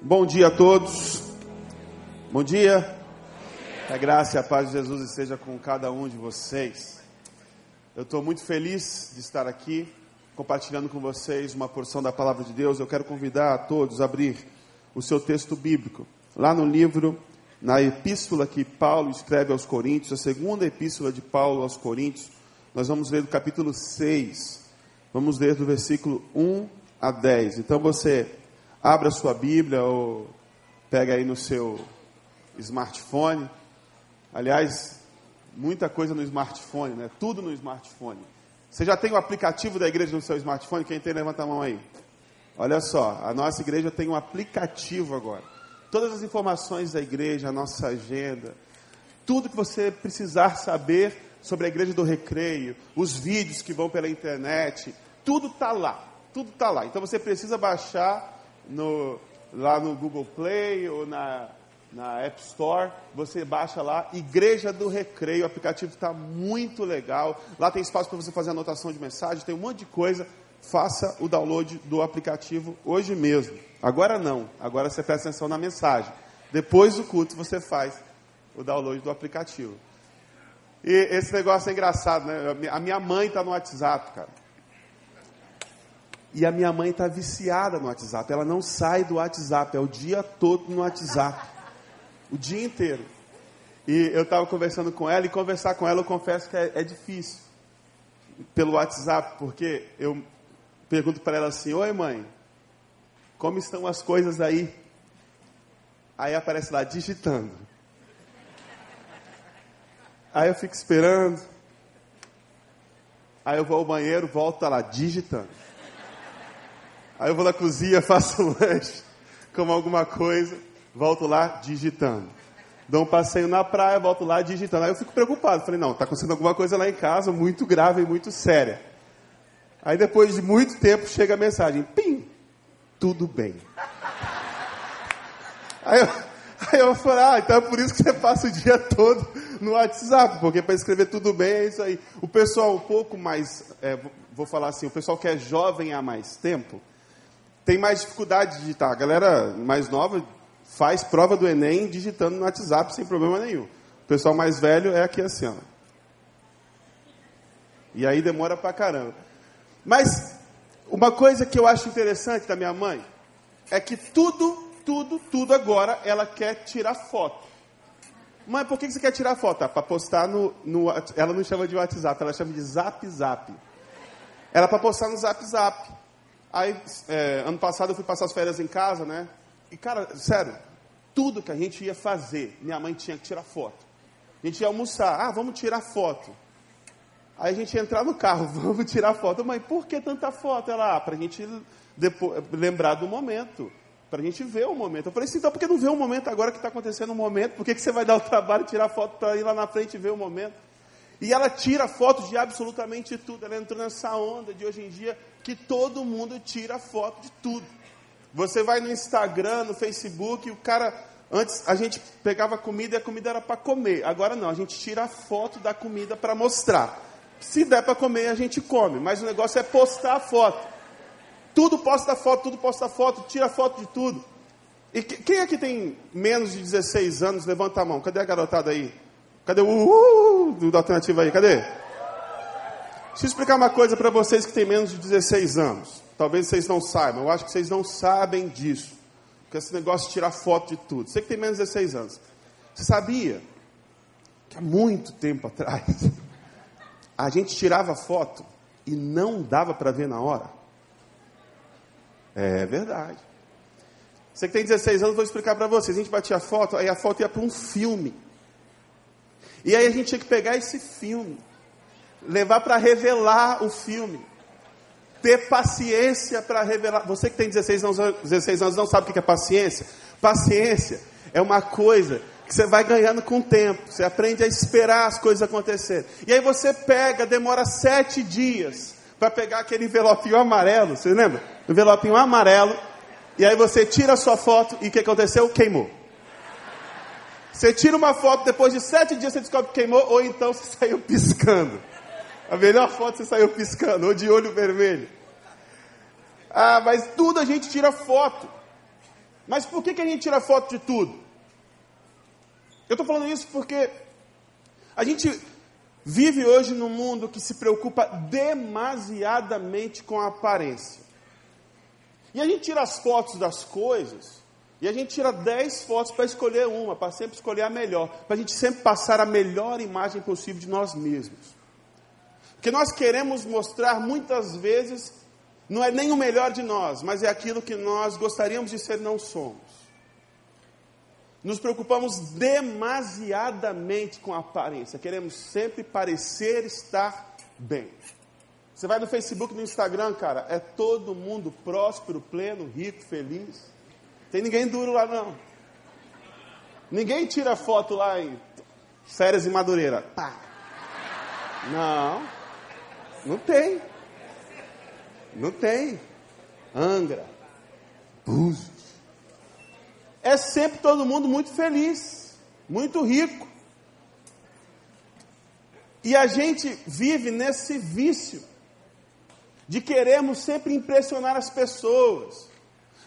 Bom dia a todos. Bom dia. Que a graça e a paz de Jesus esteja com cada um de vocês. Eu estou muito feliz de estar aqui compartilhando com vocês uma porção da palavra de Deus. Eu quero convidar a todos a abrir o seu texto bíblico lá no livro, na epístola que Paulo escreve aos Coríntios, a segunda epístola de Paulo aos Coríntios. Nós vamos ler do capítulo 6. Vamos ler do versículo 1 a 10. Então você abra sua Bíblia ou pega aí no seu smartphone. Aliás, muita coisa no smartphone, né? Tudo no smartphone. Você já tem o aplicativo da igreja no seu smartphone? Quem tem, levanta a mão aí. Olha só, a nossa igreja tem um aplicativo agora. Todas as informações da igreja, a nossa agenda, tudo que você precisar saber sobre a igreja do recreio, os vídeos que vão pela internet, tudo está lá. Tudo está lá. Então você precisa baixar no, lá no Google Play ou na, na App Store, você baixa lá, Igreja do Recreio, o aplicativo está muito legal. Lá tem espaço para você fazer anotação de mensagem, tem um monte de coisa. Faça o download do aplicativo hoje mesmo. Agora não, agora você presta atenção na mensagem. Depois do culto você faz o download do aplicativo. E esse negócio é engraçado, né? A minha mãe está no WhatsApp, cara. E a minha mãe está viciada no WhatsApp. Ela não sai do WhatsApp, é o dia todo no WhatsApp. O dia inteiro. E eu estava conversando com ela, e conversar com ela eu confesso que é, é difícil. Pelo WhatsApp, porque eu pergunto para ela assim: Oi, mãe, como estão as coisas aí? Aí aparece lá, digitando. Aí eu fico esperando. Aí eu vou ao banheiro, volto, tá lá, digitando. Aí eu vou na cozinha, faço um lanche, como alguma coisa, volto lá digitando. Dou um passeio na praia, volto lá digitando. Aí eu fico preocupado. Falei, não, está acontecendo alguma coisa lá em casa muito grave e muito séria. Aí depois de muito tempo chega a mensagem, pim, tudo bem. Aí eu, aí eu falei, ah, então é por isso que você passa o dia todo no WhatsApp, porque para escrever tudo bem é isso aí. O pessoal um pouco mais, é, vou falar assim, o pessoal que é jovem há mais tempo, tem mais dificuldade de digitar. A galera mais nova faz prova do Enem digitando no WhatsApp sem problema nenhum. O pessoal mais velho é aqui assim, ó. E aí demora pra caramba. Mas uma coisa que eu acho interessante da minha mãe é que tudo, tudo, tudo agora ela quer tirar foto. Mãe, por que você quer tirar foto? Ah, para postar no, no. Ela não chama de WhatsApp, ela chama de Zap Zap. Era para postar no Zap Zap. Aí, é, ano passado eu fui passar as férias em casa, né? E, cara, sério, tudo que a gente ia fazer, minha mãe tinha que tirar foto. A gente ia almoçar, ah, vamos tirar foto. Aí a gente ia entrar no carro, vamos tirar foto. Mãe, por que tanta foto? Ela, ah, para a gente depois, lembrar do momento, para a gente ver o momento. Eu falei assim, então por que não ver o momento agora que está acontecendo o momento? Por que, que você vai dar o trabalho de tirar foto para ir lá na frente e ver o momento? E ela tira fotos de absolutamente tudo. Ela entrou nessa onda de hoje em dia que todo mundo tira foto de tudo. Você vai no Instagram, no Facebook, o cara. Antes a gente pegava comida e a comida era para comer. Agora não, a gente tira a foto da comida para mostrar. Se der para comer, a gente come. Mas o negócio é postar a foto. Tudo posta foto, tudo posta foto, tira foto de tudo. E quem aqui tem menos de 16 anos, levanta a mão. Cadê a garotada aí? Cadê o uhul do alternativo aí? Cadê? Deixa eu explicar uma coisa para vocês que têm menos de 16 anos. Talvez vocês não saibam, eu acho que vocês não sabem disso. Porque esse negócio de tirar foto de tudo. Você que tem menos de 16 anos. Você sabia que há muito tempo atrás a gente tirava foto e não dava para ver na hora? É verdade. Você que tem 16 anos, vou explicar para vocês. A gente batia foto, aí a foto ia para um filme. E aí a gente tinha que pegar esse filme, levar para revelar o filme, ter paciência para revelar. Você que tem 16 anos, 16 anos não sabe o que é paciência? Paciência é uma coisa que você vai ganhando com o tempo. Você aprende a esperar as coisas acontecerem. E aí você pega, demora sete dias para pegar aquele envelopinho amarelo. Você lembra? Envelopinho amarelo. E aí você tira a sua foto e o que aconteceu? Queimou. Você tira uma foto, depois de sete dias você descobre que queimou, ou então você saiu piscando. A melhor foto você saiu piscando, ou de olho vermelho. Ah, mas tudo a gente tira foto. Mas por que, que a gente tira foto de tudo? Eu estou falando isso porque a gente vive hoje num mundo que se preocupa demasiadamente com a aparência. E a gente tira as fotos das coisas, e a gente tira 10 fotos para escolher uma, para sempre escolher a melhor, para a gente sempre passar a melhor imagem possível de nós mesmos. Porque nós queremos mostrar muitas vezes, não é nem o melhor de nós, mas é aquilo que nós gostaríamos de ser, não somos. Nos preocupamos demasiadamente com a aparência, queremos sempre parecer estar bem. Você vai no Facebook, no Instagram, cara, é todo mundo próspero, pleno, rico, feliz. Tem ninguém duro lá não. Ninguém tira foto lá em férias em Madureira. Pá. Não. Não tem. Não tem. Angra. Búzios é sempre todo mundo muito feliz, muito rico. E a gente vive nesse vício de queremos sempre impressionar as pessoas,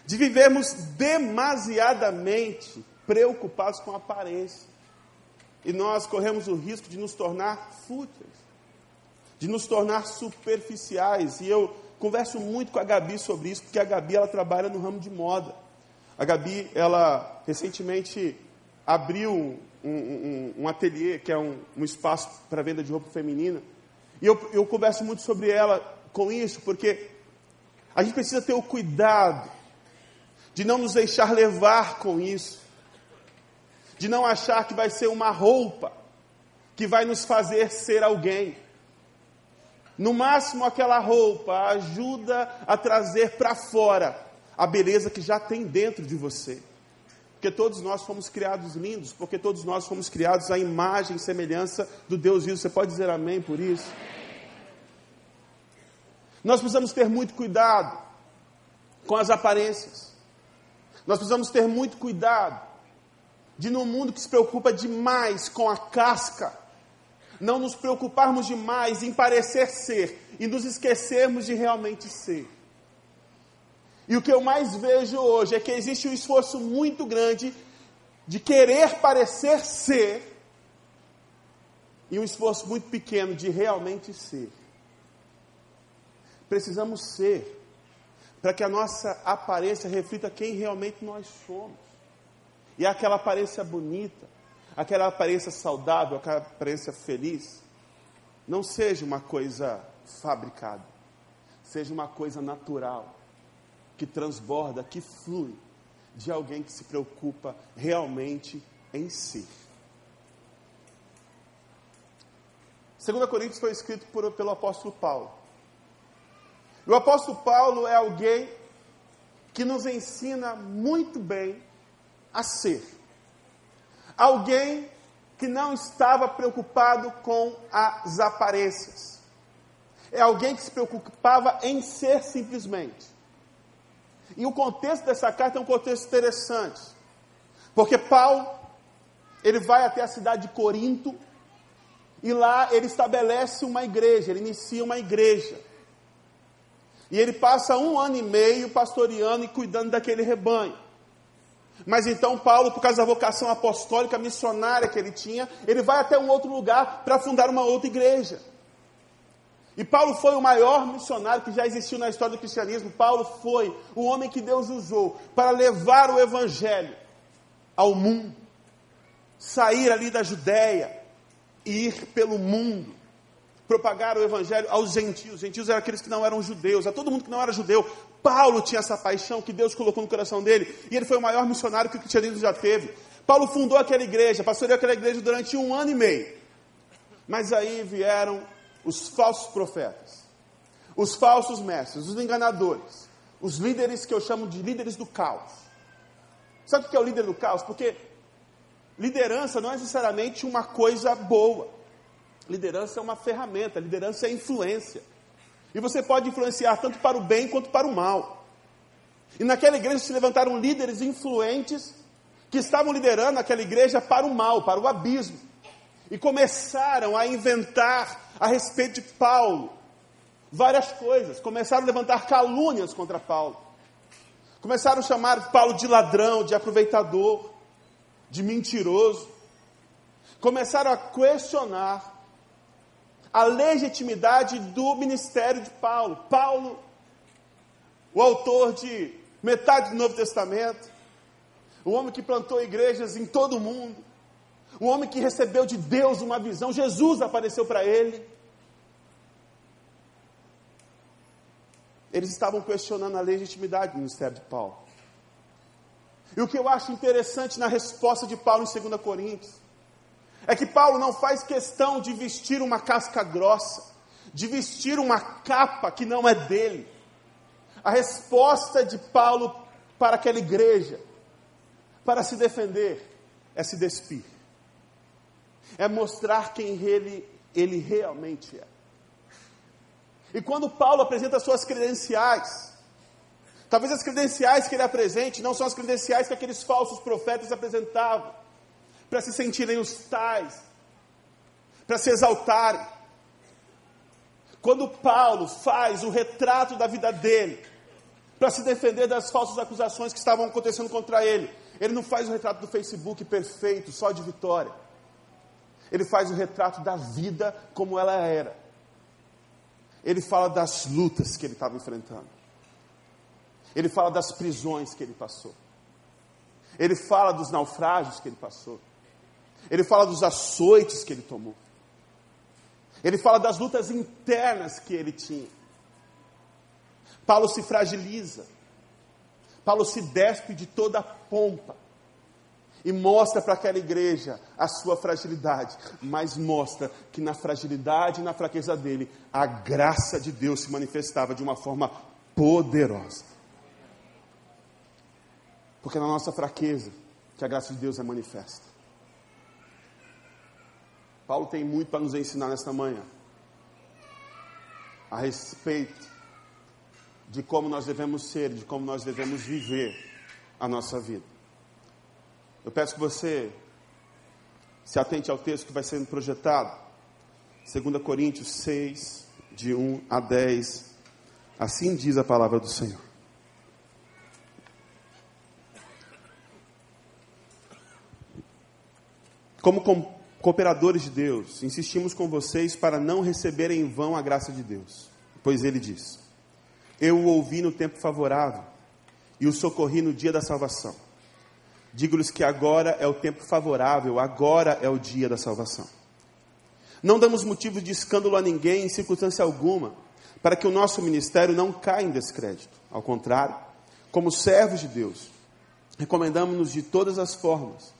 de vivermos demasiadamente preocupados com a aparência. E nós corremos o risco de nos tornar fúteis, de nos tornar superficiais. E eu converso muito com a Gabi sobre isso, porque a Gabi ela trabalha no ramo de moda. A Gabi, ela recentemente abriu um, um, um ateliê, que é um, um espaço para venda de roupa feminina. E eu, eu converso muito sobre ela com isso, porque a gente precisa ter o cuidado de não nos deixar levar com isso, de não achar que vai ser uma roupa que vai nos fazer ser alguém. No máximo, aquela roupa ajuda a trazer para fora a beleza que já tem dentro de você. Porque todos nós fomos criados lindos, porque todos nós fomos criados à imagem e semelhança do Deus vivo. Você pode dizer amém por isso? Nós precisamos ter muito cuidado com as aparências. Nós precisamos ter muito cuidado de, num mundo que se preocupa demais com a casca, não nos preocuparmos demais em parecer ser e nos esquecermos de realmente ser. E o que eu mais vejo hoje é que existe um esforço muito grande de querer parecer ser e um esforço muito pequeno de realmente ser. Precisamos ser para que a nossa aparência reflita quem realmente nós somos. E aquela aparência bonita, aquela aparência saudável, aquela aparência feliz, não seja uma coisa fabricada, seja uma coisa natural que transborda, que flui de alguém que se preocupa realmente em si. 2 Coríntios foi escrito por, pelo apóstolo Paulo. O apóstolo Paulo é alguém que nos ensina muito bem a ser. Alguém que não estava preocupado com as aparências. É alguém que se preocupava em ser simplesmente. E o contexto dessa carta é um contexto interessante. Porque Paulo, ele vai até a cidade de Corinto, e lá ele estabelece uma igreja, ele inicia uma igreja. E ele passa um ano e meio pastoreando e cuidando daquele rebanho. Mas então Paulo, por causa da vocação apostólica missionária que ele tinha, ele vai até um outro lugar para fundar uma outra igreja. E Paulo foi o maior missionário que já existiu na história do cristianismo. Paulo foi o homem que Deus usou para levar o evangelho ao mundo, sair ali da Judéia e ir pelo mundo, propagar o evangelho aos gentios. Os gentios eram aqueles que não eram judeus, a todo mundo que não era judeu. Paulo tinha essa paixão que Deus colocou no coração dele, e ele foi o maior missionário que o cristianismo já teve. Paulo fundou aquela igreja, pastoreou aquela igreja durante um ano e meio. Mas aí vieram os falsos profetas, os falsos mestres, os enganadores, os líderes que eu chamo de líderes do caos. Sabe o que é o líder do caos? Porque liderança não é necessariamente uma coisa boa. Liderança é uma ferramenta, liderança é influência. E você pode influenciar tanto para o bem quanto para o mal. E naquela igreja se levantaram líderes influentes que estavam liderando aquela igreja para o mal, para o abismo. E começaram a inventar a respeito de Paulo várias coisas. Começaram a levantar calúnias contra Paulo. Começaram a chamar Paulo de ladrão, de aproveitador, de mentiroso. Começaram a questionar a legitimidade do ministério de Paulo. Paulo, o autor de metade do Novo Testamento, o homem que plantou igrejas em todo o mundo, o homem que recebeu de Deus uma visão, Jesus apareceu para ele. Eles estavam questionando a legitimidade do ministério de Paulo. E o que eu acho interessante na resposta de Paulo em 2 Coríntios é que Paulo não faz questão de vestir uma casca grossa, de vestir uma capa que não é dele. A resposta de Paulo para aquela igreja, para se defender, é se despir, é mostrar quem ele, ele realmente é. E quando Paulo apresenta suas credenciais, talvez as credenciais que ele apresente não são as credenciais que aqueles falsos profetas apresentavam, para se sentirem os tais, para se exaltarem. Quando Paulo faz o retrato da vida dele, para se defender das falsas acusações que estavam acontecendo contra ele, ele não faz o retrato do Facebook perfeito, só de vitória. Ele faz o retrato da vida como ela era ele fala das lutas que ele estava enfrentando. Ele fala das prisões que ele passou. Ele fala dos naufrágios que ele passou. Ele fala dos açoites que ele tomou. Ele fala das lutas internas que ele tinha. Paulo se fragiliza. Paulo se despe de toda a pompa e mostra para aquela igreja a sua fragilidade, mas mostra que na fragilidade e na fraqueza dele, a graça de Deus se manifestava de uma forma poderosa. Porque na nossa fraqueza que a graça de Deus é manifesta. Paulo tem muito para nos ensinar nesta manhã a respeito de como nós devemos ser, de como nós devemos viver a nossa vida. Eu peço que você se atente ao texto que vai sendo projetado. 2 Coríntios 6, de 1 a 10. Assim diz a palavra do Senhor. Como cooperadores de Deus, insistimos com vocês para não receberem em vão a graça de Deus. Pois ele diz: Eu o ouvi no tempo favorável e o socorri no dia da salvação. Digo-lhes que agora é o tempo favorável, agora é o dia da salvação. Não damos motivo de escândalo a ninguém em circunstância alguma, para que o nosso ministério não caia em descrédito. Ao contrário, como servos de Deus, recomendamos-nos de todas as formas,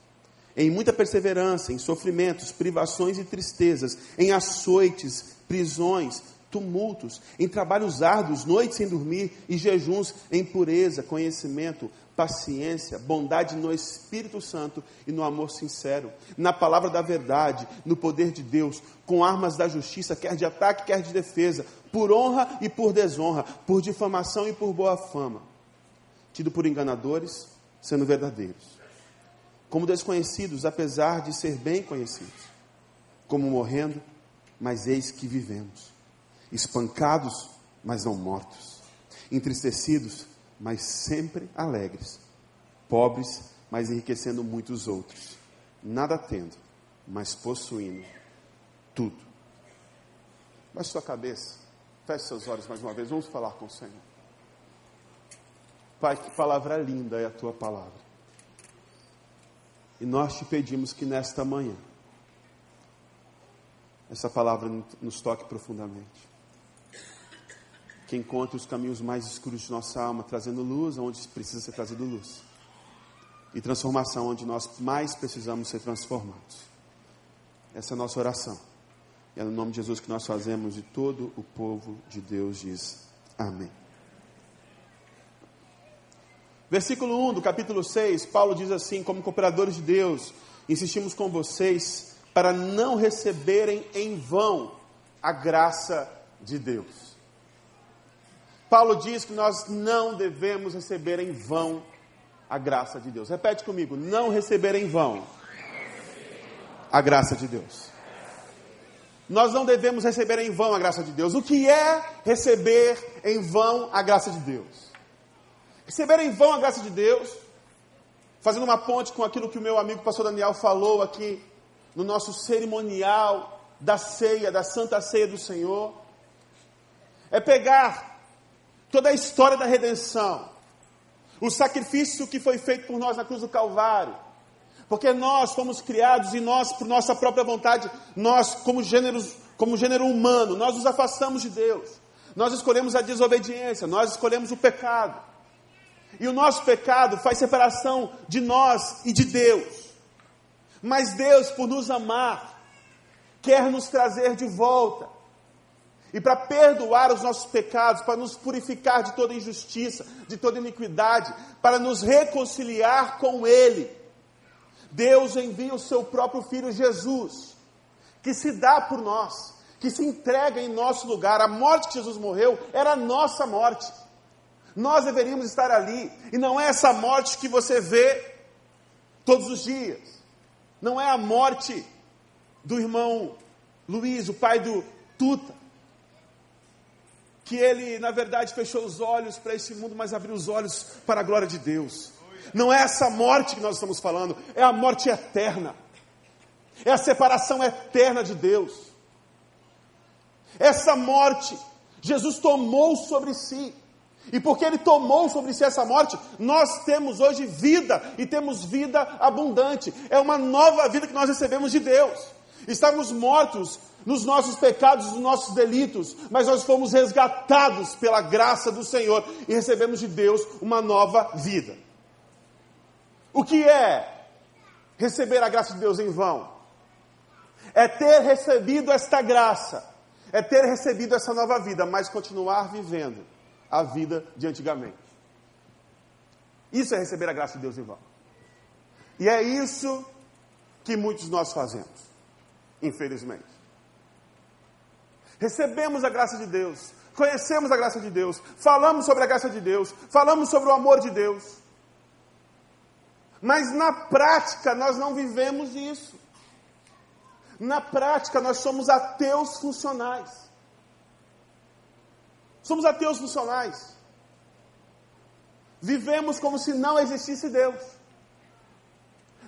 em muita perseverança, em sofrimentos, privações e tristezas, em açoites, prisões, tumultos, em trabalhos árduos, noites sem dormir e jejuns, em pureza, conhecimento, paciência, bondade no Espírito Santo e no amor sincero, na palavra da verdade, no poder de Deus, com armas da justiça, quer de ataque, quer de defesa, por honra e por desonra, por difamação e por boa fama, tido por enganadores, sendo verdadeiros, como desconhecidos, apesar de ser bem conhecidos, como morrendo, mas eis que vivemos, espancados, mas não mortos, entristecidos, mas sempre alegres, pobres, mas enriquecendo muitos outros, nada tendo, mas possuindo tudo. Baixe sua cabeça, feche seus olhos mais uma vez, vamos falar com o Senhor. Pai, que palavra linda é a tua palavra. E nós te pedimos que nesta manhã, essa palavra nos toque profundamente que encontre os caminhos mais escuros de nossa alma, trazendo luz onde precisa ser trazido luz. E transformação onde nós mais precisamos ser transformados. Essa é a nossa oração. E é no nome de Jesus que nós fazemos e todo o povo de Deus diz amém. Versículo 1 do capítulo 6, Paulo diz assim: Como cooperadores de Deus, insistimos com vocês para não receberem em vão a graça de Deus. Paulo diz que nós não devemos receber em vão a graça de Deus. Repete comigo: não receber em vão a graça de Deus. Nós não devemos receber em vão a graça de Deus. O que é receber em vão a graça de Deus? Receber em vão a graça de Deus, fazendo uma ponte com aquilo que o meu amigo pastor Daniel falou aqui no nosso cerimonial da ceia, da Santa Ceia do Senhor, é pegar toda a história da redenção, o sacrifício que foi feito por nós na cruz do Calvário, porque nós fomos criados e nós, por nossa própria vontade, nós, como, gêneros, como gênero humano, nós nos afastamos de Deus, nós escolhemos a desobediência, nós escolhemos o pecado, e o nosso pecado faz separação de nós e de Deus, mas Deus, por nos amar, quer nos trazer de volta. E para perdoar os nossos pecados, para nos purificar de toda injustiça, de toda iniquidade, para nos reconciliar com Ele, Deus envia o seu próprio Filho Jesus, que se dá por nós, que se entrega em nosso lugar. A morte que Jesus morreu era a nossa morte. Nós deveríamos estar ali, e não é essa morte que você vê todos os dias, não é a morte do irmão Luiz, o pai do Tuta, que ele, na verdade, fechou os olhos para esse mundo, mas abriu os olhos para a glória de Deus. Não é essa morte que nós estamos falando, é a morte eterna, é a separação eterna de Deus. Essa morte, Jesus tomou sobre si. E porque Ele tomou sobre si essa morte, nós temos hoje vida e temos vida abundante. É uma nova vida que nós recebemos de Deus. Estávamos mortos nos nossos pecados, nos nossos delitos, mas nós fomos resgatados pela graça do Senhor e recebemos de Deus uma nova vida. O que é receber a graça de Deus em vão? É ter recebido esta graça, é ter recebido essa nova vida, mas continuar vivendo a vida de antigamente. Isso é receber a graça de Deus em vão. E é isso que muitos nós fazemos infelizmente. Recebemos a graça de Deus, conhecemos a graça de Deus, falamos sobre a graça de Deus, falamos sobre o amor de Deus. Mas na prática nós não vivemos isso. Na prática nós somos ateus funcionais. Somos ateus funcionais. Vivemos como se não existisse Deus.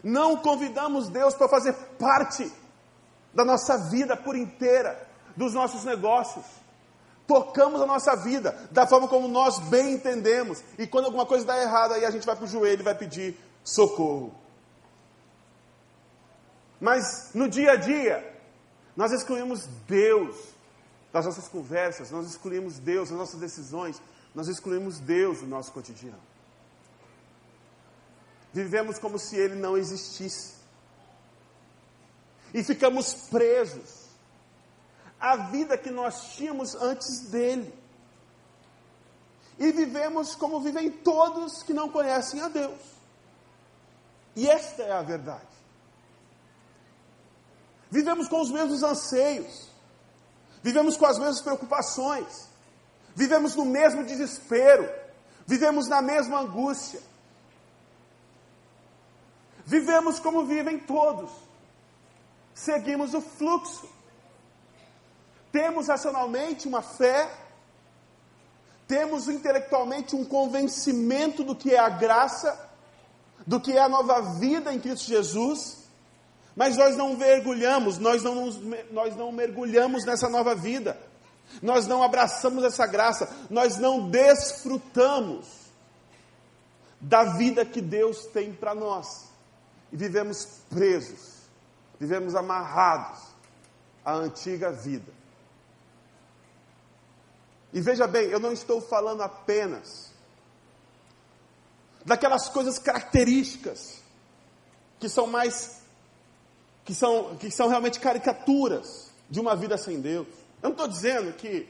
Não convidamos Deus para fazer parte da nossa vida por inteira, dos nossos negócios. Tocamos a nossa vida da forma como nós bem entendemos. E quando alguma coisa dá errado, aí a gente vai para o joelho e vai pedir socorro. Mas no dia a dia, nós excluímos Deus das nossas conversas, nós excluímos Deus das nossas decisões, nós excluímos Deus do nosso cotidiano. Vivemos como se Ele não existisse e ficamos presos à vida que nós tínhamos antes dele. E vivemos como vivem todos que não conhecem a Deus. E esta é a verdade. Vivemos com os mesmos anseios, vivemos com as mesmas preocupações, vivemos no mesmo desespero, vivemos na mesma angústia. Vivemos como vivem todos. Seguimos o fluxo. Temos racionalmente uma fé, temos intelectualmente um convencimento do que é a graça, do que é a nova vida em Cristo Jesus, mas nós não mergulhamos, nós não, nós não mergulhamos nessa nova vida, nós não abraçamos essa graça, nós não desfrutamos da vida que Deus tem para nós. E vivemos presos vivemos amarrados à antiga vida. E veja bem, eu não estou falando apenas daquelas coisas características que são mais que são, que são realmente caricaturas de uma vida sem Deus. Eu não estou dizendo que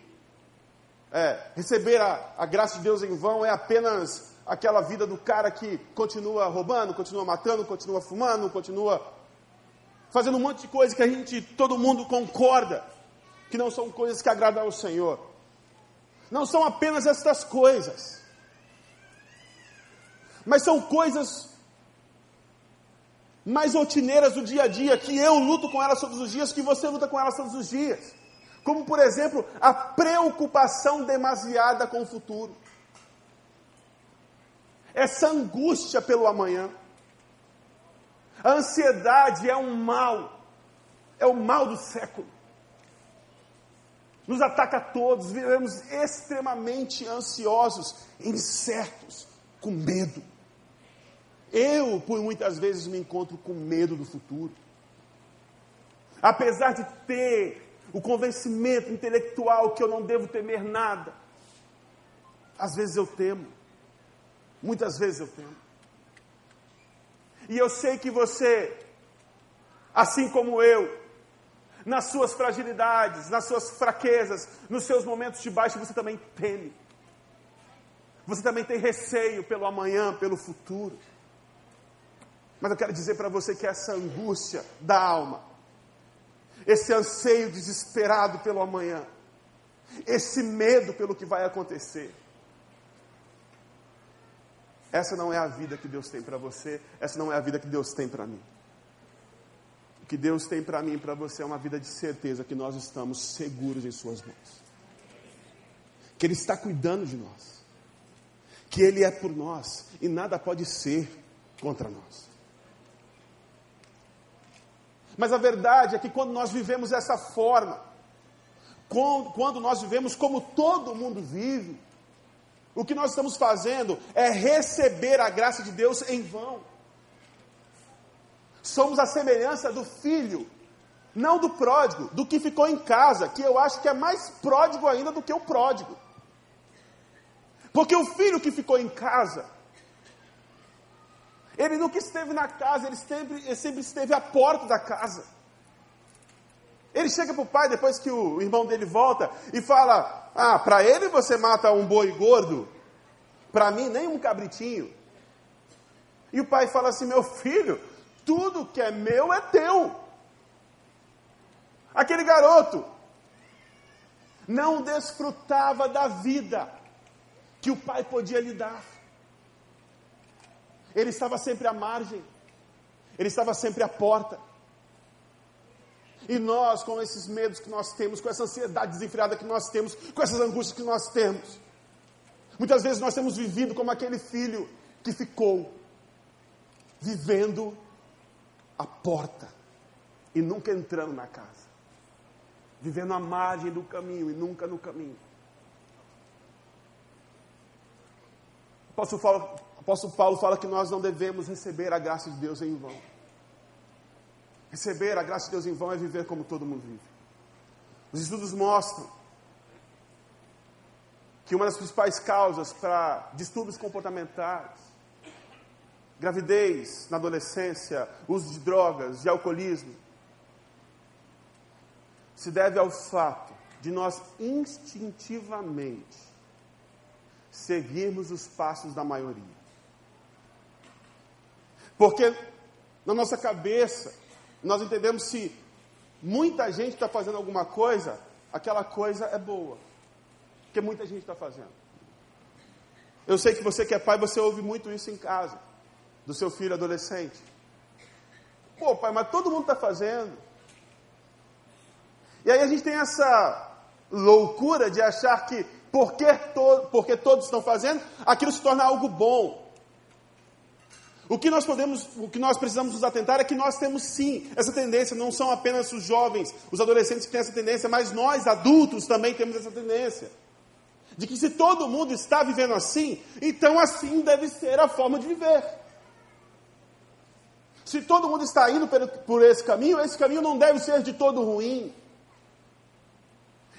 é, receber a, a graça de Deus em vão é apenas aquela vida do cara que continua roubando, continua matando, continua fumando, continua fazendo um monte de coisa que a gente, todo mundo concorda que não são coisas que agradam ao Senhor. Não são apenas estas coisas, mas são coisas mais rotineiras do dia a dia, que eu luto com elas todos os dias, que você luta com elas todos os dias. Como, por exemplo, a preocupação demasiada com o futuro. essa angústia pelo amanhã. A ansiedade é um mal, é o mal do século. Nos ataca a todos, vivemos extremamente ansiosos, incertos, com medo. Eu, por muitas vezes, me encontro com medo do futuro. Apesar de ter o convencimento intelectual que eu não devo temer nada, às vezes eu temo. Muitas vezes eu temo. E eu sei que você, assim como eu, nas suas fragilidades, nas suas fraquezas, nos seus momentos de baixo, você também teme. Você também tem receio pelo amanhã, pelo futuro. Mas eu quero dizer para você que essa angústia da alma, esse anseio desesperado pelo amanhã, esse medo pelo que vai acontecer, essa não é a vida que Deus tem para você, essa não é a vida que Deus tem para mim. O que Deus tem para mim e para você é uma vida de certeza que nós estamos seguros em Suas mãos. Que Ele está cuidando de nós. Que Ele é por nós e nada pode ser contra nós. Mas a verdade é que quando nós vivemos dessa forma, quando nós vivemos como todo mundo vive, o que nós estamos fazendo é receber a graça de Deus em vão. Somos a semelhança do filho, não do pródigo, do que ficou em casa, que eu acho que é mais pródigo ainda do que o pródigo. Porque o filho que ficou em casa, ele nunca esteve na casa, ele sempre, ele sempre esteve à porta da casa. Ele chega para o pai depois que o irmão dele volta e fala: Ah, para ele você mata um boi gordo, para mim nem um cabritinho. E o pai fala assim: Meu filho, tudo que é meu é teu. Aquele garoto não desfrutava da vida que o pai podia lhe dar. Ele estava sempre à margem, ele estava sempre à porta. E nós, com esses medos que nós temos, com essa ansiedade desenfreada que nós temos, com essas angústias que nós temos, muitas vezes nós temos vivido como aquele filho que ficou vivendo à porta e nunca entrando na casa, vivendo à margem do caminho e nunca no caminho. Apóstolo Paulo, apóstolo Paulo fala que nós não devemos receber a graça de Deus em vão. Receber a graça de Deus em vão é viver como todo mundo vive. Os estudos mostram que uma das principais causas para distúrbios comportamentais, gravidez na adolescência, uso de drogas, de alcoolismo, se deve ao fato de nós instintivamente seguirmos os passos da maioria. Porque na nossa cabeça, nós entendemos se muita gente está fazendo alguma coisa, aquela coisa é boa. Porque muita gente está fazendo. Eu sei que você que é pai, você ouve muito isso em casa, do seu filho adolescente. Pô, pai, mas todo mundo está fazendo. E aí a gente tem essa loucura de achar que porque, to porque todos estão fazendo, aquilo se torna algo bom. O que nós podemos, o que nós precisamos nos atentar é que nós temos sim essa tendência, não são apenas os jovens, os adolescentes que têm essa tendência, mas nós adultos também temos essa tendência. De que se todo mundo está vivendo assim, então assim deve ser a forma de viver. Se todo mundo está indo por esse caminho, esse caminho não deve ser de todo ruim.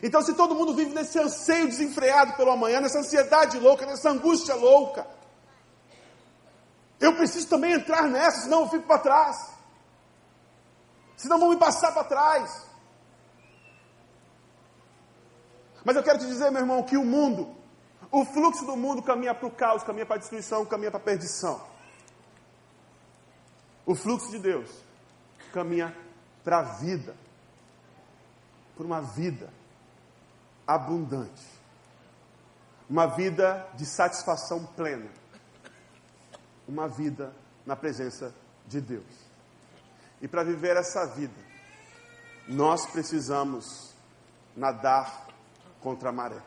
Então, se todo mundo vive nesse anseio desenfreado pelo amanhã, nessa ansiedade louca, nessa angústia louca, eu preciso também entrar nessa, senão eu fico para trás. Senão vão me passar para trás. Mas eu quero te dizer, meu irmão, que o mundo, o fluxo do mundo caminha para o caos, caminha para a destruição, caminha para a perdição. O fluxo de Deus caminha para a vida, por uma vida abundante, uma vida de satisfação plena uma vida na presença de Deus. E para viver essa vida, nós precisamos nadar contra a maré.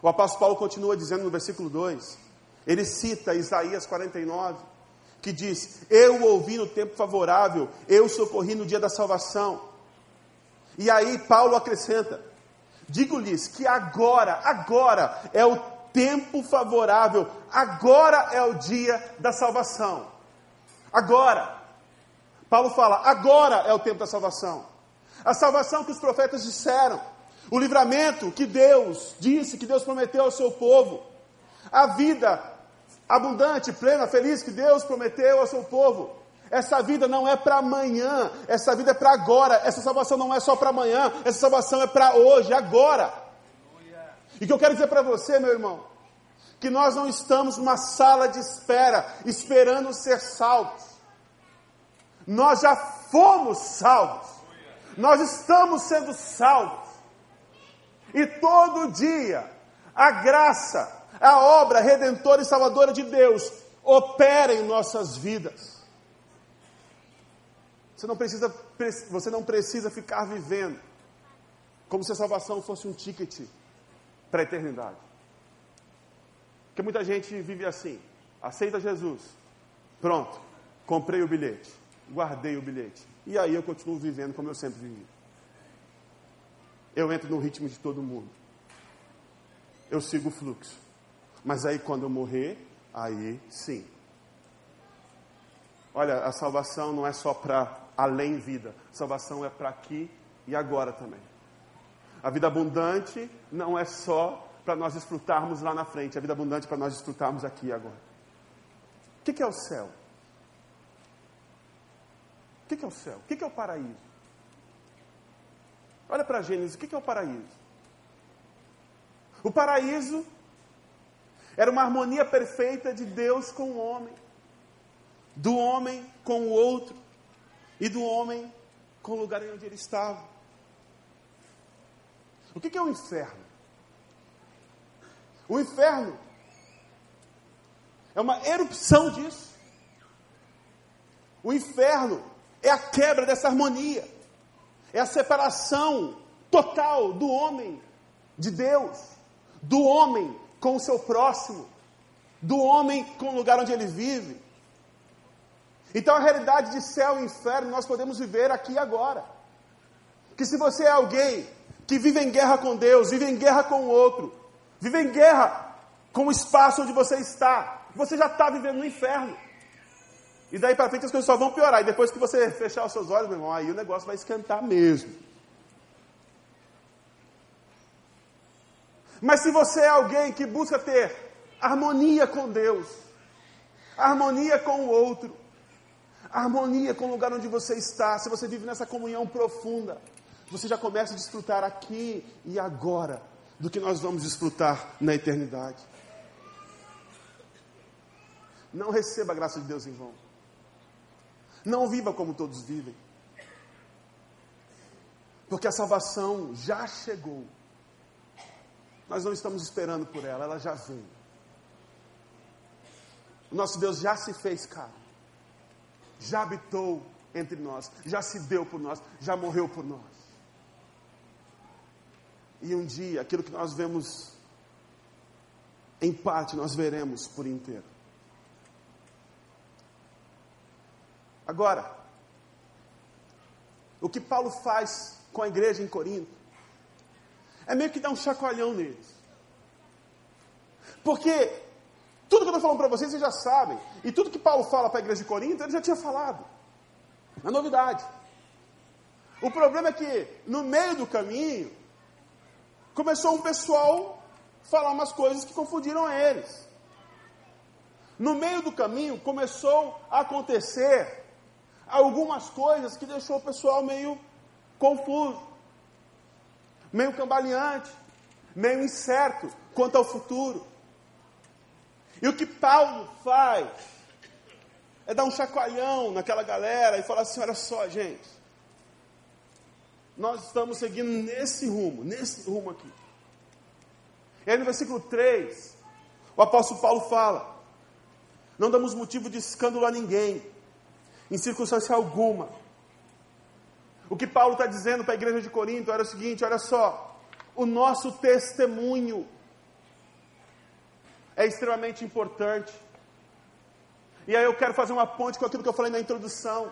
O apóstolo Paulo continua dizendo no versículo 2 Ele cita Isaías 49, que diz: Eu ouvi no tempo favorável, eu socorri no dia da salvação. E aí Paulo acrescenta: Digo-lhes que agora, agora é o tempo favorável, agora é o dia da salvação. Agora. Paulo fala: agora é o tempo da salvação. A salvação que os profetas disseram, o livramento que Deus disse, que Deus prometeu ao seu povo, a vida abundante, plena, feliz que Deus prometeu ao seu povo. Essa vida não é para amanhã, essa vida é para agora. Essa salvação não é só para amanhã, essa salvação é para hoje, agora. E que eu quero dizer para você, meu irmão, que nós não estamos numa sala de espera, esperando ser salvos. Nós já fomos salvos. Nós estamos sendo salvos. E todo dia, a graça, a obra redentora e salvadora de Deus opera em nossas vidas. Você não precisa, você não precisa ficar vivendo como se a salvação fosse um ticket para a eternidade. Porque muita gente vive assim: aceita Jesus, pronto, comprei o bilhete, guardei o bilhete, e aí eu continuo vivendo como eu sempre vivi. Eu entro no ritmo de todo mundo, eu sigo o fluxo, mas aí quando eu morrer, aí sim. Olha, a salvação não é só para além vida. Salvação é para aqui e agora também. A vida abundante não é só para nós desfrutarmos lá na frente, a vida abundante é para nós desfrutarmos aqui e agora. O que, que é o céu? O que, que é o céu? O que, que é o paraíso? Olha para Gênesis, o que, é o paraíso? O paraíso era uma harmonia perfeita de Deus com o homem, do homem com o outro, e do homem com o lugar onde ele estava. O que é o inferno? O inferno é uma erupção disso. O inferno é a quebra dessa harmonia, é a separação total do homem de Deus, do homem com o seu próximo, do homem com o lugar onde ele vive. Então a realidade de céu e inferno nós podemos viver aqui e agora. Que se você é alguém que vive em guerra com Deus, vive em guerra com o outro, vive em guerra com o espaço onde você está, você já está vivendo no inferno. E daí para frente as coisas só vão piorar. E depois que você fechar os seus olhos, meu irmão, aí o negócio vai esquentar mesmo. Mas se você é alguém que busca ter harmonia com Deus, harmonia com o outro, harmonia com o lugar onde você está, se você vive nessa comunhão profunda, você já começa a desfrutar aqui e agora do que nós vamos desfrutar na eternidade. Não receba a graça de Deus em vão. Não viva como todos vivem. Porque a salvação já chegou. Nós não estamos esperando por ela, ela já veio. O nosso Deus já se fez carne já habitou entre nós, já se deu por nós, já morreu por nós. E um dia, aquilo que nós vemos em parte, nós veremos por inteiro. Agora, o que Paulo faz com a igreja em Corinto é meio que dar um chacoalhão neles. Porque tudo que eu estou falando para vocês, vocês já sabem. E tudo que Paulo fala para a igreja de Corinto, ele já tinha falado. É novidade. O problema é que, no meio do caminho, começou um pessoal falar umas coisas que confundiram eles. No meio do caminho, começou a acontecer algumas coisas que deixou o pessoal meio confuso, meio cambaleante, meio incerto quanto ao futuro. E o que Paulo faz é dar um chacoalhão naquela galera e falar assim: olha só, gente, nós estamos seguindo nesse rumo, nesse rumo aqui. E aí no versículo 3, o apóstolo Paulo fala: não damos motivo de escândalo a ninguém, em circunstância alguma. O que Paulo está dizendo para a igreja de Corinto era o seguinte: olha só, o nosso testemunho é extremamente importante. E aí eu quero fazer uma ponte com aquilo que eu falei na introdução.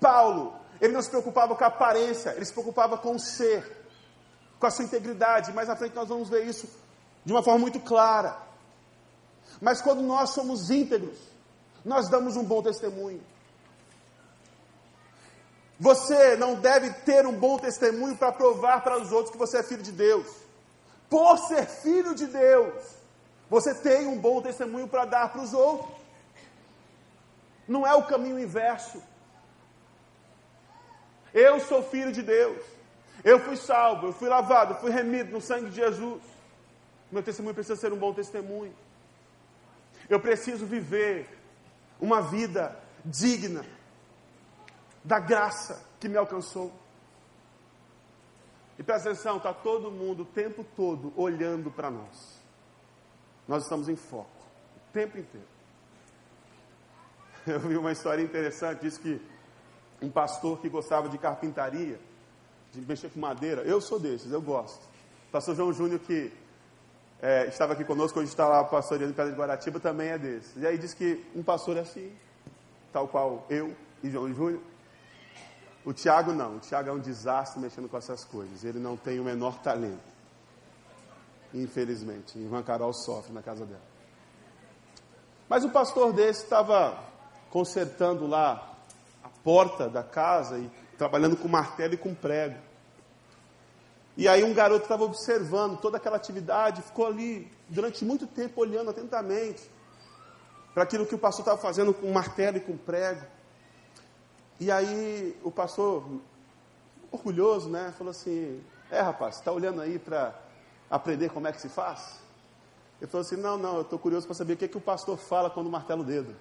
Paulo, ele não se preocupava com a aparência, ele se preocupava com o ser, com a sua integridade. Mais à frente nós vamos ver isso de uma forma muito clara. Mas quando nós somos íntegros, nós damos um bom testemunho. Você não deve ter um bom testemunho para provar para os outros que você é filho de Deus. Por ser filho de Deus, você tem um bom testemunho para dar para os outros. Não é o caminho inverso. Eu sou filho de Deus. Eu fui salvo, eu fui lavado, eu fui remido no sangue de Jesus. Meu testemunho precisa ser um bom testemunho. Eu preciso viver uma vida digna da graça que me alcançou. E presta atenção, está todo mundo o tempo todo olhando para nós. Nós estamos em foco, o tempo inteiro. Eu vi uma história interessante, diz que um pastor que gostava de carpintaria, de mexer com madeira, eu sou desses, eu gosto. O pastor João Júnior, que é, estava aqui conosco, hoje está lá pastoreando Pedra de Guaratiba, também é desses. E aí diz que um pastor é assim, tal qual eu e João Júnior. O Tiago não, o Tiago é um desastre mexendo com essas coisas. Ele não tem o menor talento. Infelizmente. Irmã Carol sofre na casa dela. Mas o pastor desse estava consertando lá porta da casa e trabalhando com martelo e com prego. E aí um garoto estava observando toda aquela atividade, ficou ali durante muito tempo olhando atentamente para aquilo que o pastor estava fazendo com martelo e com prego. E aí o pastor, orgulhoso, né, falou assim: É rapaz, está olhando aí para aprender como é que se faz? Ele falou assim: Não, não, eu estou curioso para saber o que, é que o pastor fala quando martela o dedo.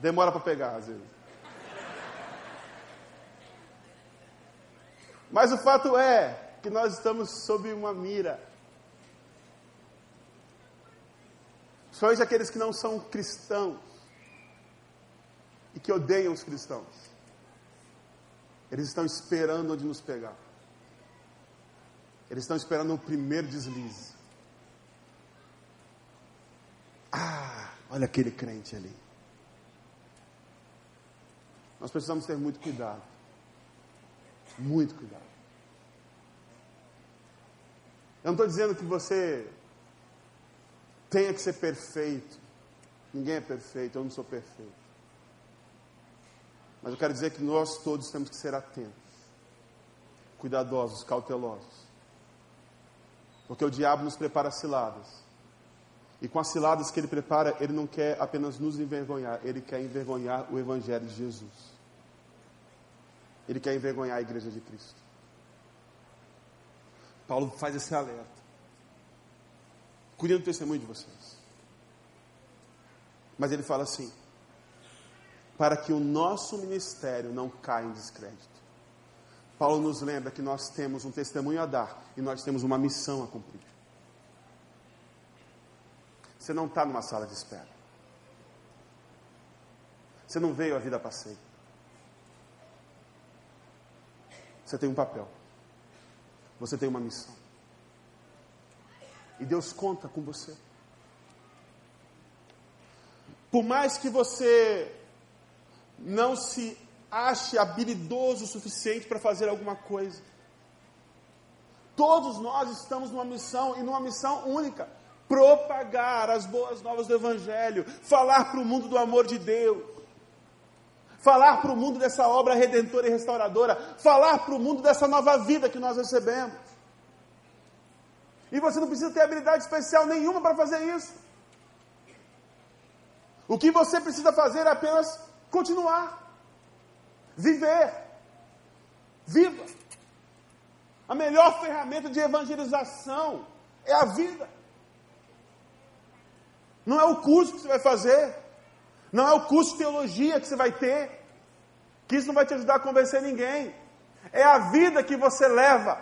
Demora para pegar, às vezes. Mas o fato é que nós estamos sob uma mira. Sois aqueles que não são cristãos e que odeiam os cristãos. Eles estão esperando onde nos pegar. Eles estão esperando o primeiro deslize. Ah, olha aquele crente ali. Nós precisamos ter muito cuidado. Muito cuidado. Eu não estou dizendo que você tenha que ser perfeito. Ninguém é perfeito, eu não sou perfeito. Mas eu quero dizer que nós todos temos que ser atentos, cuidadosos, cautelosos. Porque o diabo nos prepara ciladas. E com as ciladas que ele prepara, ele não quer apenas nos envergonhar, ele quer envergonhar o Evangelho de Jesus. Ele quer envergonhar a igreja de Cristo. Paulo faz esse alerta. Cuidando do testemunho de vocês. Mas ele fala assim: para que o nosso ministério não caia em descrédito. Paulo nos lembra que nós temos um testemunho a dar e nós temos uma missão a cumprir. Você não está numa sala de espera. Você não veio a vida passeio. Você tem um papel. Você tem uma missão. E Deus conta com você. Por mais que você não se ache habilidoso o suficiente para fazer alguma coisa, todos nós estamos numa missão e numa missão única: propagar as boas novas do Evangelho, falar para o mundo do amor de Deus falar para o mundo dessa obra redentora e restauradora, falar para o mundo dessa nova vida que nós recebemos. E você não precisa ter habilidade especial nenhuma para fazer isso. O que você precisa fazer é apenas continuar, viver, viva. A melhor ferramenta de evangelização é a vida. Não é o curso que você vai fazer, não é o curso de teologia que você vai ter, que isso não vai te ajudar a convencer ninguém. É a vida que você leva,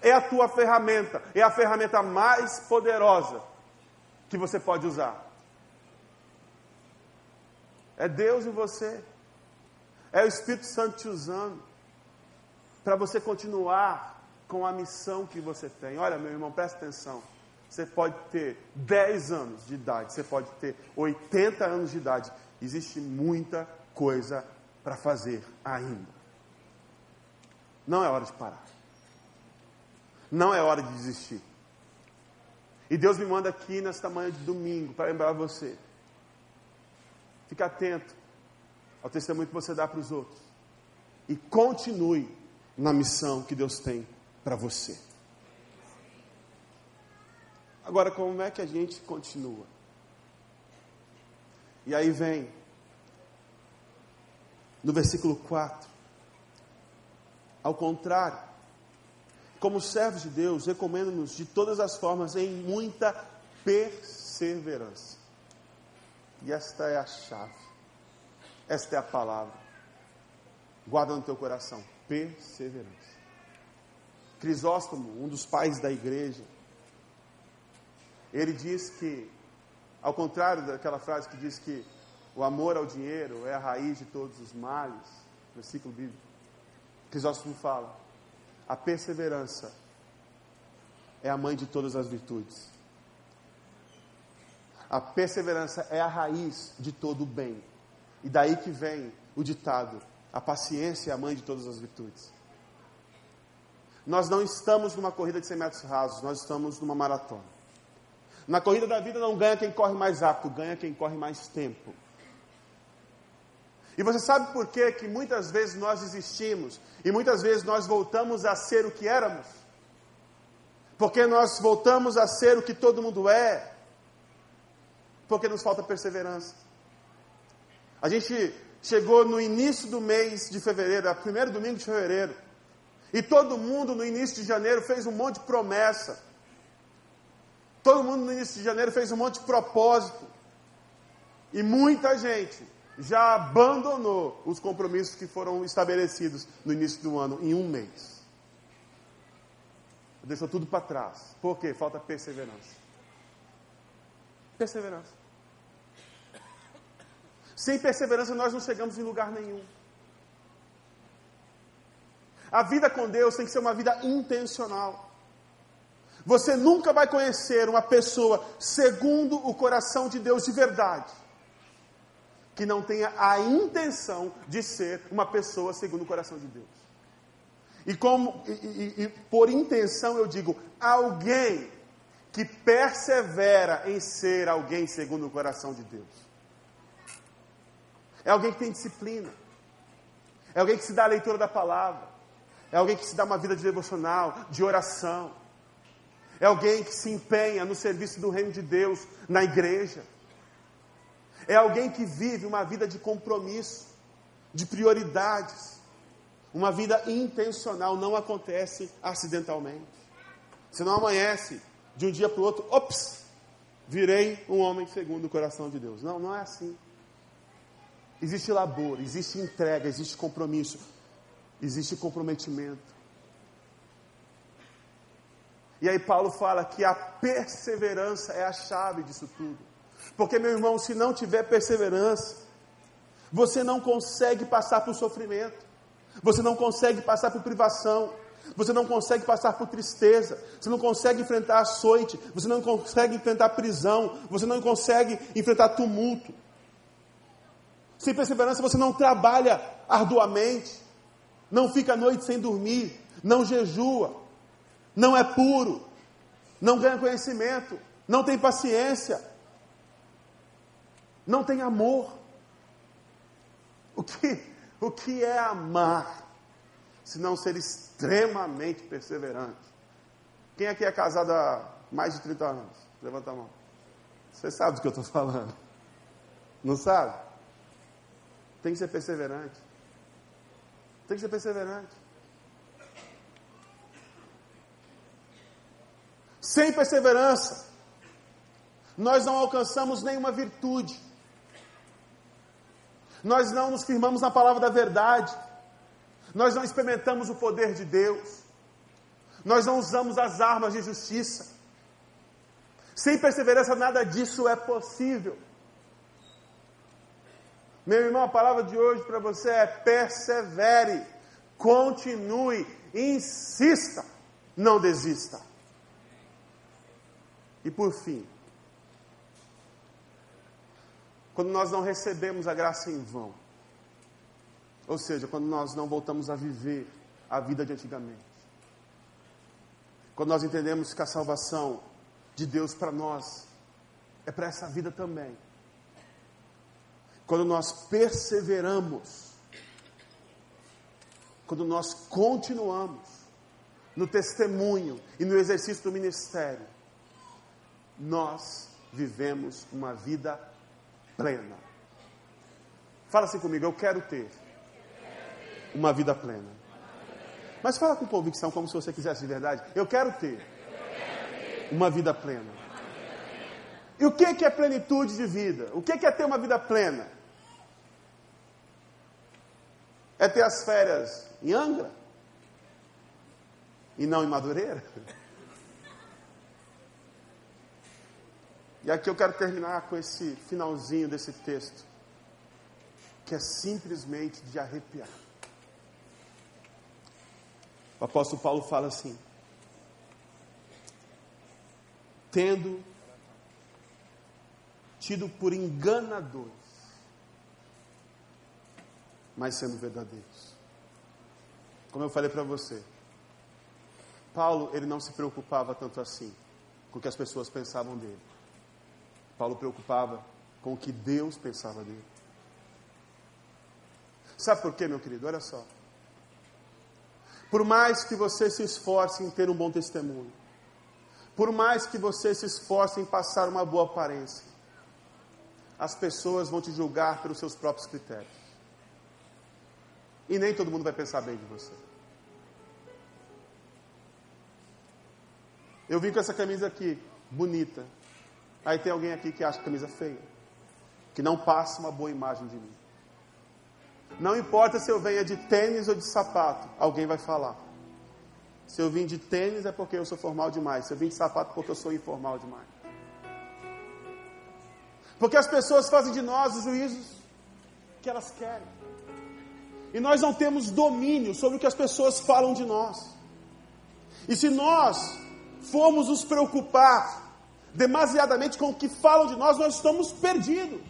é a tua ferramenta, é a ferramenta mais poderosa que você pode usar. É Deus em você, é o Espírito Santo te usando para você continuar com a missão que você tem. Olha, meu irmão, presta atenção. Você pode ter 10 anos de idade, você pode ter 80 anos de idade. Existe muita coisa para fazer ainda. Não é hora de parar. Não é hora de desistir. E Deus me manda aqui nesta manhã de domingo para lembrar você. Fica atento ao testemunho que você dá para os outros. E continue na missão que Deus tem para você. Agora, como é que a gente continua? E aí vem, no versículo 4, ao contrário, como servos de Deus, recomendo-nos de todas as formas em muita perseverança. E esta é a chave, esta é a palavra. Guarda no teu coração: perseverança. Crisóstomo, um dos pais da igreja, ele diz que, ao contrário daquela frase que diz que o amor ao dinheiro é a raiz de todos os males, versículo bíblico, Crisóstomo fala: a perseverança é a mãe de todas as virtudes. A perseverança é a raiz de todo o bem. E daí que vem o ditado: a paciência é a mãe de todas as virtudes. Nós não estamos numa corrida de 100 metros rasos, nós estamos numa maratona. Na corrida da vida não ganha quem corre mais rápido, ganha quem corre mais tempo. E você sabe por quê que muitas vezes nós desistimos e muitas vezes nós voltamos a ser o que éramos? Porque nós voltamos a ser o que todo mundo é. Porque nos falta perseverança. A gente chegou no início do mês de fevereiro, é o primeiro domingo de fevereiro. E todo mundo no início de janeiro fez um monte de promessa. Todo mundo no início de janeiro fez um monte de propósito. E muita gente já abandonou os compromissos que foram estabelecidos no início do ano em um mês. Deixou tudo para trás. Por quê? Falta perseverança. Perseverança. Sem perseverança nós não chegamos em lugar nenhum. A vida com Deus tem que ser uma vida intencional. Você nunca vai conhecer uma pessoa segundo o coração de Deus de verdade, que não tenha a intenção de ser uma pessoa segundo o coração de Deus. E, como, e, e, e por intenção eu digo, alguém que persevera em ser alguém segundo o coração de Deus. É alguém que tem disciplina. É alguém que se dá a leitura da palavra. É alguém que se dá uma vida de devocional, de oração é alguém que se empenha no serviço do reino de Deus na igreja. É alguém que vive uma vida de compromisso, de prioridades. Uma vida intencional não acontece acidentalmente. Você não amanhece de um dia para o outro, ops, virei um homem segundo o coração de Deus. Não, não é assim. Existe labor, existe entrega, existe compromisso, existe comprometimento. E aí Paulo fala que a perseverança é a chave disso tudo. Porque, meu irmão, se não tiver perseverança, você não consegue passar por sofrimento, você não consegue passar por privação, você não consegue passar por tristeza, você não consegue enfrentar açoite, você não consegue enfrentar prisão, você não consegue enfrentar tumulto. Sem perseverança você não trabalha arduamente, não fica a noite sem dormir, não jejua, não é puro, não ganha conhecimento, não tem paciência, não tem amor. O que, o que é amar, se não ser extremamente perseverante? Quem aqui é casado há mais de 30 anos? Levanta a mão. Você sabe do que eu estou falando. Não sabe? Tem que ser perseverante. Tem que ser perseverante. Sem perseverança, nós não alcançamos nenhuma virtude. Nós não nos firmamos na palavra da verdade. Nós não experimentamos o poder de Deus. Nós não usamos as armas de justiça. Sem perseverança, nada disso é possível. Meu irmão, a palavra de hoje para você é persevere, continue, insista. Não desista. E por fim, quando nós não recebemos a graça em vão, ou seja, quando nós não voltamos a viver a vida de antigamente, quando nós entendemos que a salvação de Deus para nós é para essa vida também, quando nós perseveramos, quando nós continuamos no testemunho e no exercício do ministério, nós vivemos uma vida plena. Fala assim comigo, eu quero ter uma vida plena. Mas fala com convicção, como se você quisesse de verdade. Eu quero ter uma vida plena. E o que é plenitude de vida? O que é ter uma vida plena? É ter as férias em Angra? E não em Madureira? E aqui eu quero terminar com esse finalzinho desse texto, que é simplesmente de arrepiar. O apóstolo Paulo fala assim: tendo tido por enganadores, mas sendo verdadeiros. Como eu falei para você, Paulo ele não se preocupava tanto assim com o que as pessoas pensavam dele. Paulo preocupava com o que Deus pensava dele. Sabe por quê, meu querido? Olha só. Por mais que você se esforce em ter um bom testemunho, por mais que você se esforce em passar uma boa aparência, as pessoas vão te julgar pelos seus próprios critérios. E nem todo mundo vai pensar bem de você. Eu vim com essa camisa aqui, bonita. Aí tem alguém aqui que acha camisa feia, que não passa uma boa imagem de mim. Não importa se eu venha de tênis ou de sapato, alguém vai falar. Se eu vim de tênis é porque eu sou formal demais. Se eu vim de sapato é porque eu sou informal demais. Porque as pessoas fazem de nós os juízos que elas querem. E nós não temos domínio sobre o que as pessoas falam de nós. E se nós formos nos preocupar demasiadamente com o que falam de nós, nós estamos perdidos.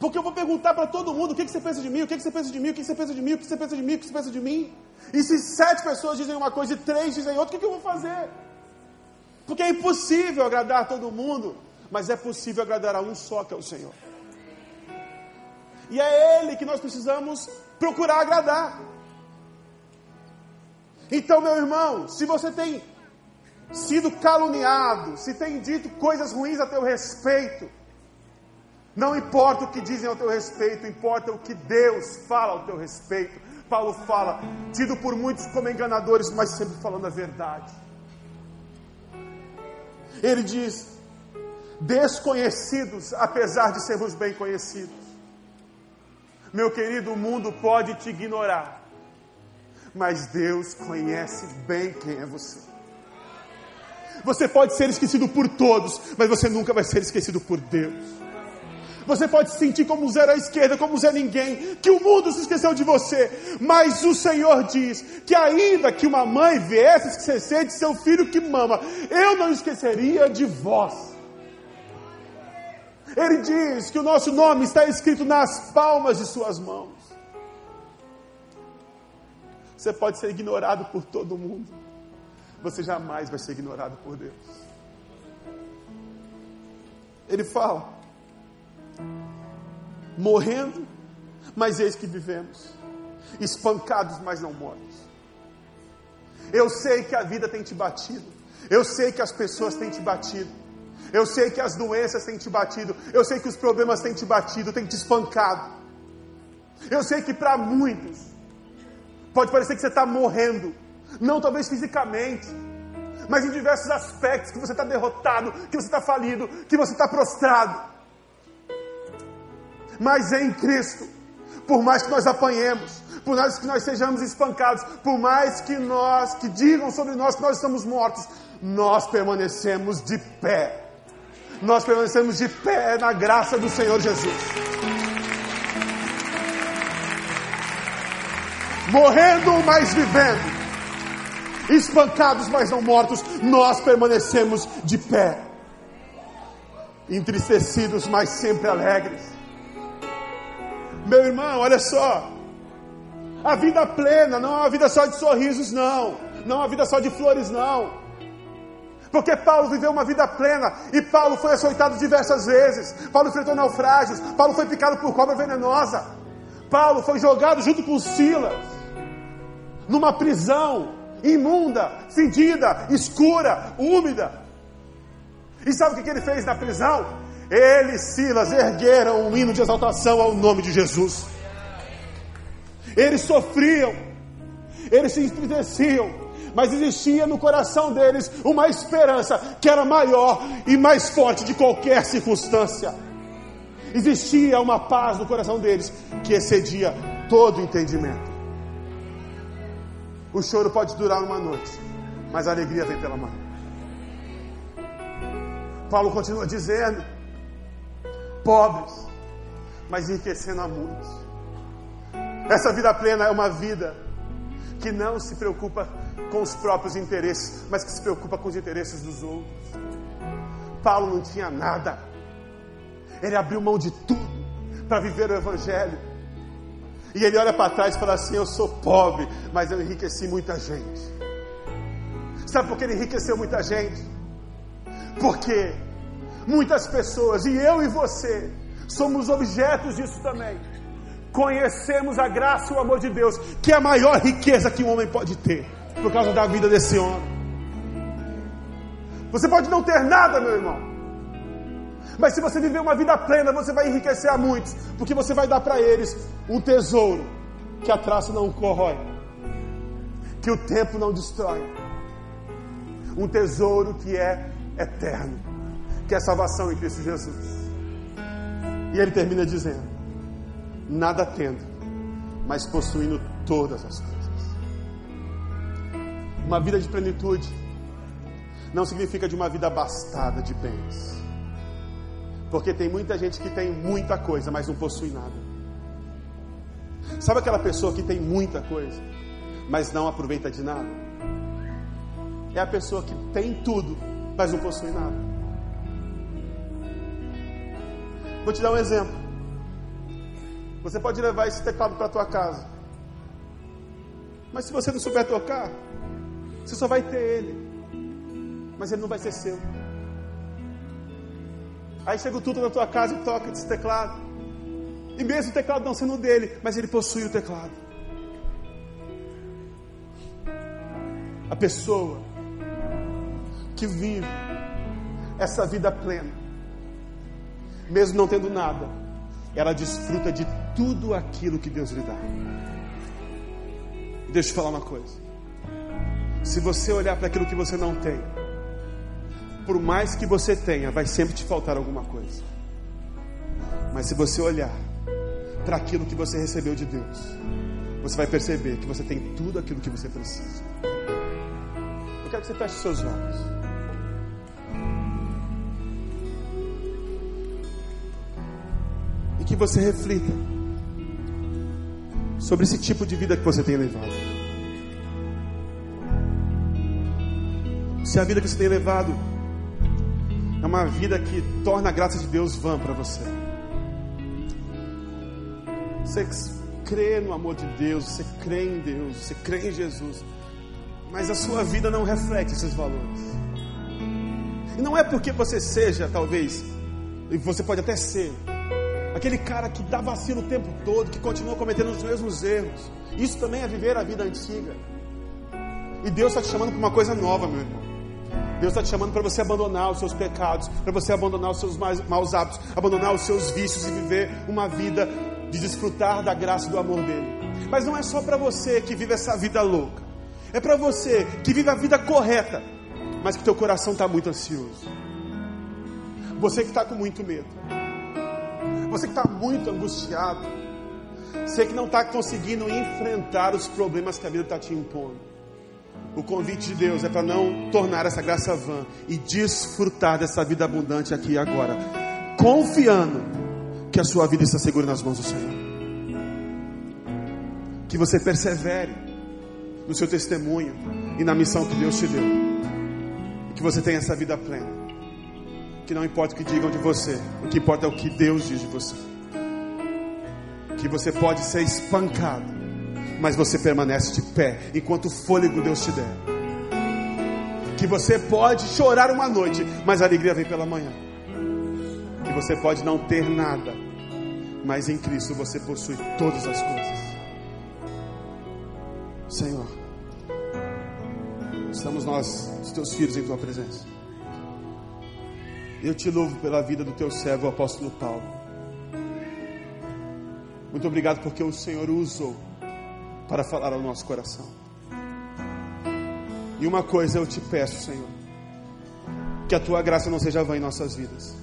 Porque eu vou perguntar para todo mundo o que, que, você pensa de mim, o que, que, você pensa de mim, o que, você pensa de mim, o que você pensa de mim, o que você pensa de mim. E se sete pessoas dizem uma coisa e três dizem outra, o que, que eu vou fazer? Porque é impossível agradar todo mundo, mas é possível agradar a um só, que é o Senhor. E é Ele que nós precisamos procurar agradar. Então, meu irmão, se você tem sido caluniado, se tem dito coisas ruins a teu respeito, não importa o que dizem ao teu respeito, importa o que Deus fala ao teu respeito. Paulo fala, tido por muitos como enganadores, mas sempre falando a verdade. Ele diz, desconhecidos, apesar de sermos bem conhecidos. Meu querido, o mundo pode te ignorar, mas Deus conhece bem quem é você. Você pode ser esquecido por todos, mas você nunca vai ser esquecido por Deus. Você pode se sentir como um zero à esquerda, como um zero ninguém, que o mundo se esqueceu de você. Mas o Senhor diz que ainda que uma mãe viesse esquecer de seu filho que mama, eu não esqueceria de vós. Ele diz que o nosso nome está escrito nas palmas de suas mãos. Você pode ser ignorado por todo mundo. Você jamais vai ser ignorado por Deus. Ele fala: morrendo, mas eis que vivemos, espancados, mas não mortos. Eu sei que a vida tem te batido, eu sei que as pessoas têm te batido, eu sei que as doenças têm te batido, eu sei que os problemas têm te batido, têm te espancado. Eu sei que para muitos pode parecer que você está morrendo, não talvez fisicamente, mas em diversos aspectos, que você está derrotado, que você está falido, que você está prostrado mas em Cristo. Por mais que nós apanhemos, por mais que nós sejamos espancados, por mais que nós, que digam sobre nós que nós estamos mortos, nós permanecemos de pé. Nós permanecemos de pé na graça do Senhor Jesus. Morrendo, mas vivendo. Espancados, mas não mortos, nós permanecemos de pé, entristecidos, mas sempre alegres. Meu irmão, olha só, a vida plena não é uma vida só de sorrisos, não, não é uma vida só de flores, não. Porque Paulo viveu uma vida plena e Paulo foi açoitado diversas vezes. Paulo enfrentou naufrágios. Paulo foi picado por cobra venenosa. Paulo foi jogado junto com Silas numa prisão imunda, fedida, escura, úmida. E sabe o que ele fez na prisão? Ele e Silas ergueram um hino de exaltação ao nome de Jesus. Eles sofriam, eles se entristeciam, mas existia no coração deles uma esperança que era maior e mais forte de qualquer circunstância. Existia uma paz no coração deles que excedia todo entendimento. O choro pode durar uma noite, mas a alegria vem pela manhã. Paulo continua dizendo: pobres, mas enriquecendo a muitos. Essa vida plena é uma vida que não se preocupa com os próprios interesses, mas que se preocupa com os interesses dos outros. Paulo não tinha nada, ele abriu mão de tudo para viver o Evangelho. E ele olha para trás e fala assim: Eu sou pobre, mas eu enriqueci muita gente. Sabe por que ele enriqueceu muita gente? Porque muitas pessoas, e eu e você, somos objetos disso também. Conhecemos a graça e o amor de Deus, que é a maior riqueza que um homem pode ter, por causa da vida desse homem. Você pode não ter nada, meu irmão, mas se você viver uma vida plena, você vai enriquecer a muitos, porque você vai dar para eles um tesouro que a traça não corrói, que o tempo não destrói, um tesouro que é eterno, que é salvação em Cristo Jesus. E ele termina dizendo: nada tendo, mas possuindo todas as coisas. Uma vida de plenitude não significa de uma vida abastada de bens porque tem muita gente que tem muita coisa, mas não possui nada. Sabe aquela pessoa que tem muita coisa, mas não aproveita de nada? É a pessoa que tem tudo, mas não possui nada. Vou te dar um exemplo. Você pode levar esse teclado para tua casa. Mas se você não souber tocar, você só vai ter ele. Mas ele não vai ser seu. Aí chega o tudo na tua casa e toca esse teclado. E mesmo o teclado não sendo dele, mas ele possui o teclado. A pessoa que vive essa vida plena, mesmo não tendo nada, ela desfruta de tudo aquilo que Deus lhe dá. Deixa eu te falar uma coisa. Se você olhar para aquilo que você não tem, por mais que você tenha, vai sempre te faltar alguma coisa. Mas se você olhar para aquilo que você recebeu de Deus, você vai perceber que você tem tudo aquilo que você precisa. Eu quero que você feche seus olhos. E que você reflita sobre esse tipo de vida que você tem levado. Se a vida que você tem levado é uma vida que torna a graça de Deus vã para você. Você crê no amor de Deus, você crê em Deus, você crê em Jesus, mas a sua vida não reflete esses valores. E não é porque você seja, talvez, e você pode até ser, aquele cara que dá vacilo o tempo todo, que continua cometendo os mesmos erros. Isso também é viver a vida antiga. E Deus está te chamando para uma coisa nova, meu irmão. Deus está te chamando para você abandonar os seus pecados, para você abandonar os seus maus hábitos, abandonar os seus vícios e viver uma vida de desfrutar da graça e do amor dele. Mas não é só para você que vive essa vida louca, é para você que vive a vida correta, mas que teu coração está muito ansioso. Você que está com muito medo, você que está muito angustiado, você que não está conseguindo enfrentar os problemas que a vida está te impondo. O convite de Deus é para não tornar essa graça vã e desfrutar dessa vida abundante aqui e agora, confiando que a sua vida está segura nas mãos do Senhor. Que você persevere no seu testemunho, e na missão que Deus te deu. Que você tenha essa vida plena. Que não importa o que digam de você, o que importa é o que Deus diz de você. Que você pode ser espancado, mas você permanece de pé enquanto o fôlego Deus te der. Que você pode chorar uma noite, mas a alegria vem pela manhã. Que você pode não ter nada, mas em Cristo você possui todas as coisas. Senhor, estamos nós, os teus filhos, em tua presença. Eu te louvo pela vida do teu servo, o apóstolo Paulo. Muito obrigado porque o Senhor usou para falar ao nosso coração. E uma coisa eu te peço, Senhor: que a tua graça não seja vã em nossas vidas,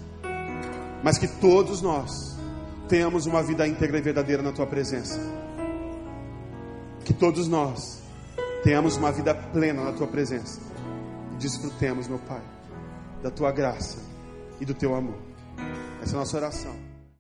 mas que todos nós tenhamos uma vida íntegra e verdadeira na tua presença. Que todos nós tenhamos uma vida plena na tua presença. E desfrutemos, meu Pai, da tua graça e do teu amor. Essa é a nossa oração.